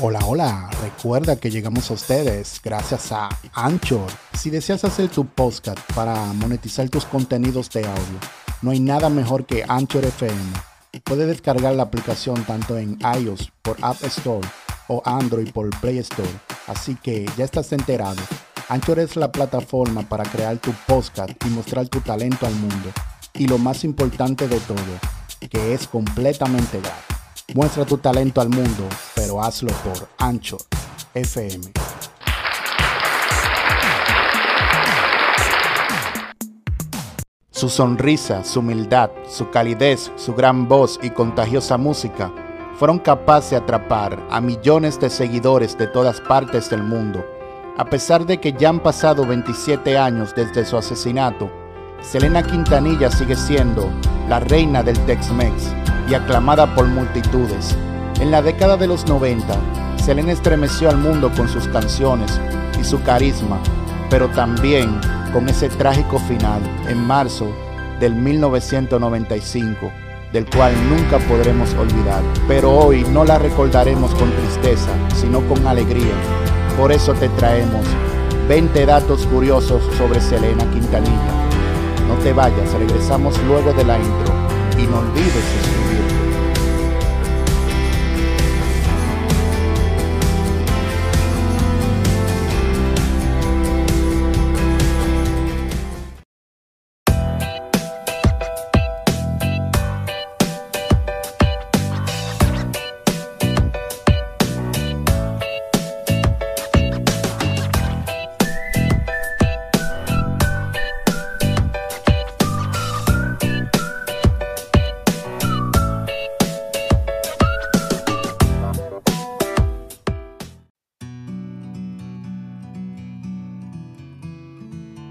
Hola, hola, recuerda que llegamos a ustedes gracias a Anchor. Si deseas hacer tu podcast para monetizar tus contenidos de audio, no hay nada mejor que Anchor FM. Puedes descargar la aplicación tanto en iOS por App Store o Android por Play Store. Así que ya estás enterado. Anchor es la plataforma para crear tu podcast y mostrar tu talento al mundo. Y lo más importante de todo, que es completamente gratis. Muestra tu talento al mundo, pero hazlo por Ancho FM. Su sonrisa, su humildad, su calidez, su gran voz y contagiosa música fueron capaces de atrapar a millones de seguidores de todas partes del mundo. A pesar de que ya han pasado 27 años desde su asesinato, Selena Quintanilla sigue siendo la reina del Tex-Mex y aclamada por multitudes. En la década de los 90, Selena estremeció al mundo con sus canciones y su carisma, pero también con ese trágico final en marzo del 1995, del cual nunca podremos olvidar. Pero hoy no la recordaremos con tristeza, sino con alegría. Por eso te traemos 20 datos curiosos sobre Selena Quintanilla. No te vayas, regresamos luego de la intro y no olvides suscribirte.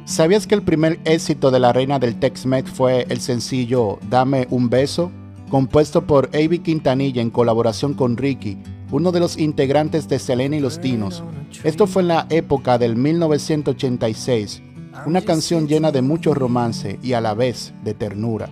¿Sabías que el primer éxito de la reina del Tex-Mex fue el sencillo Dame un beso? Compuesto por Avi Quintanilla en colaboración con Ricky, uno de los integrantes de Selena y los Dinos. Esto fue en la época del 1986, una canción llena de mucho romance y a la vez de ternura.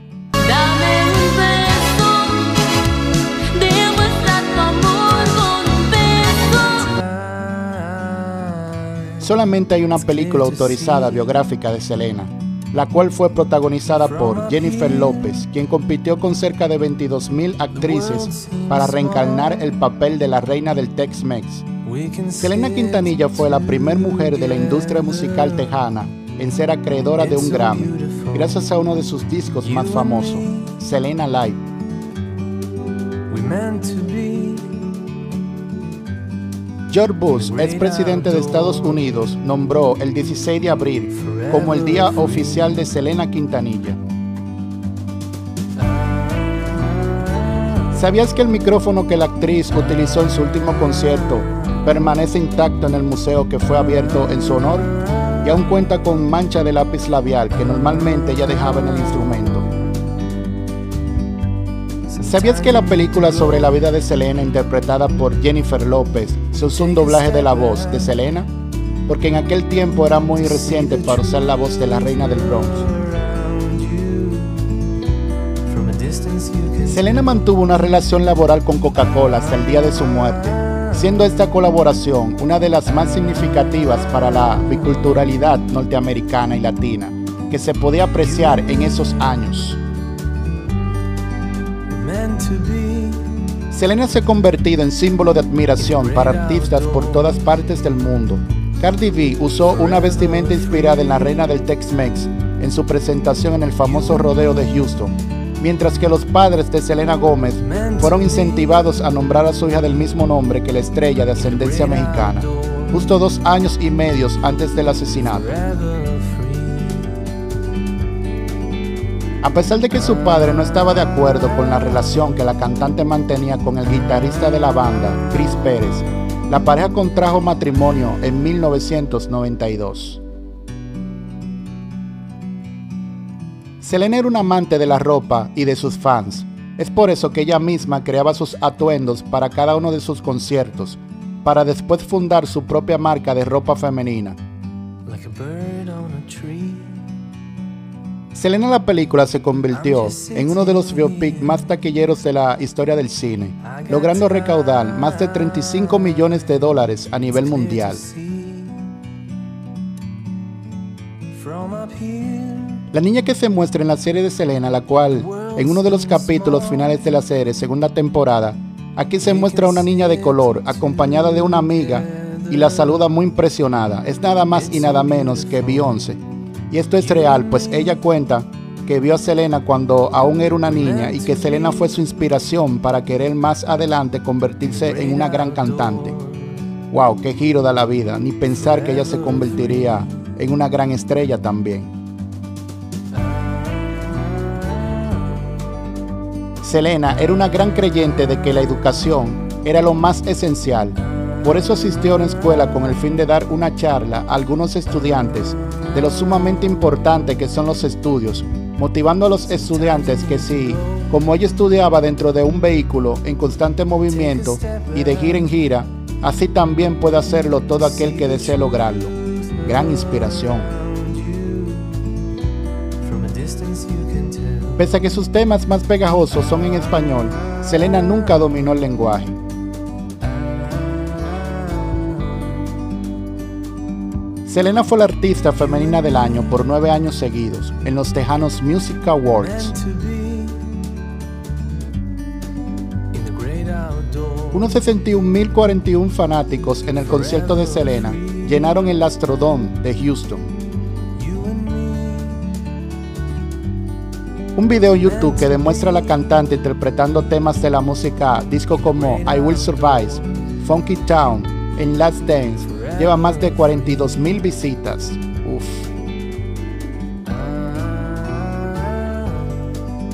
Solamente hay una película autorizada biográfica de Selena, la cual fue protagonizada por Jennifer López, quien compitió con cerca de 22.000 actrices para reencarnar el papel de la reina del Tex-Mex. Selena Quintanilla fue la primera mujer de la industria musical tejana en ser acreedora de un Grammy, gracias a uno de sus discos más famosos, Selena Live. George Bush, expresidente de Estados Unidos, nombró el 16 de abril como el día oficial de Selena Quintanilla. ¿Sabías que el micrófono que la actriz utilizó en su último concierto permanece intacto en el museo que fue abierto en su honor? Y aún cuenta con mancha de lápiz labial que normalmente ella dejaba en el instrumento. ¿Sabías que la película sobre la vida de Selena, interpretada por Jennifer López, se usó un doblaje de la voz de Selena? Porque en aquel tiempo era muy reciente para usar la voz de la reina del Bronx. Selena mantuvo una relación laboral con Coca-Cola hasta el día de su muerte, siendo esta colaboración una de las más significativas para la biculturalidad norteamericana y latina que se podía apreciar en esos años. Selena se ha convertido en símbolo de admiración para artistas por todas partes del mundo. Cardi B usó una vestimenta inspirada en la reina del Tex-Mex en su presentación en el famoso rodeo de Houston, mientras que los padres de Selena Gómez fueron incentivados a nombrar a su hija del mismo nombre que la estrella de ascendencia mexicana, justo dos años y medio antes del asesinato. A pesar de que su padre no estaba de acuerdo con la relación que la cantante mantenía con el guitarrista de la banda, Chris Pérez, la pareja contrajo matrimonio en 1992. Selena era una amante de la ropa y de sus fans. Es por eso que ella misma creaba sus atuendos para cada uno de sus conciertos, para después fundar su propia marca de ropa femenina. Selena la película se convirtió en uno de los biopic más taquilleros de la historia del cine, logrando recaudar más de 35 millones de dólares a nivel mundial. La niña que se muestra en la serie de Selena, la cual en uno de los capítulos finales de la serie, segunda temporada, aquí se muestra una niña de color acompañada de una amiga y la saluda muy impresionada. Es nada más y nada menos que Beyoncé. Y esto es real, pues ella cuenta que vio a Selena cuando aún era una niña y que Selena fue su inspiración para querer más adelante convertirse en una gran cantante. Wow, qué giro da la vida, ni pensar que ella se convertiría en una gran estrella también. Selena era una gran creyente de que la educación era lo más esencial. Por eso asistió a una escuela con el fin de dar una charla a algunos estudiantes de lo sumamente importante que son los estudios, motivando a los estudiantes que si, como ella estudiaba dentro de un vehículo en constante movimiento y de gira en gira, así también puede hacerlo todo aquel que desee lograrlo. Gran inspiración. Pese a que sus temas más pegajosos son en español, Selena nunca dominó el lenguaje. Selena fue la artista femenina del año por nueve años seguidos en los Tejanos Music Awards. Unos 61.041 fanáticos en el concierto de Selena llenaron el Astrodome de Houston. Un video YouTube que demuestra a la cantante interpretando temas de la música disco como I Will Survive, Funky Town, en Last Dance lleva más de 42 mil visitas. Uf.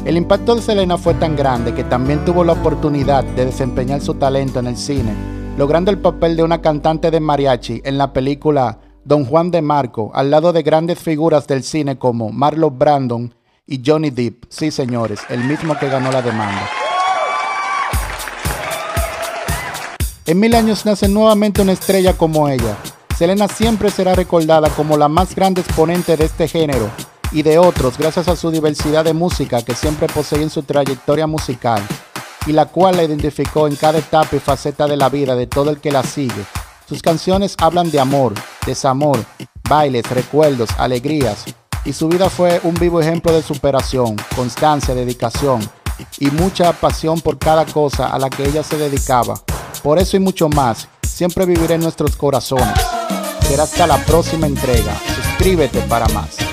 El impacto de Selena fue tan grande que también tuvo la oportunidad de desempeñar su talento en el cine, logrando el papel de una cantante de mariachi en la película Don Juan de Marco, al lado de grandes figuras del cine como Marlon Brandon y Johnny Depp, sí señores, el mismo que ganó la demanda. En mil años nace nuevamente una estrella como ella. Selena siempre será recordada como la más grande exponente de este género y de otros gracias a su diversidad de música que siempre posee en su trayectoria musical y la cual la identificó en cada etapa y faceta de la vida de todo el que la sigue. Sus canciones hablan de amor, desamor, bailes, recuerdos, alegrías, y su vida fue un vivo ejemplo de superación, constancia, dedicación y mucha pasión por cada cosa a la que ella se dedicaba. Por eso y mucho más, siempre viviré en nuestros corazones. Será hasta la próxima entrega. Suscríbete para más.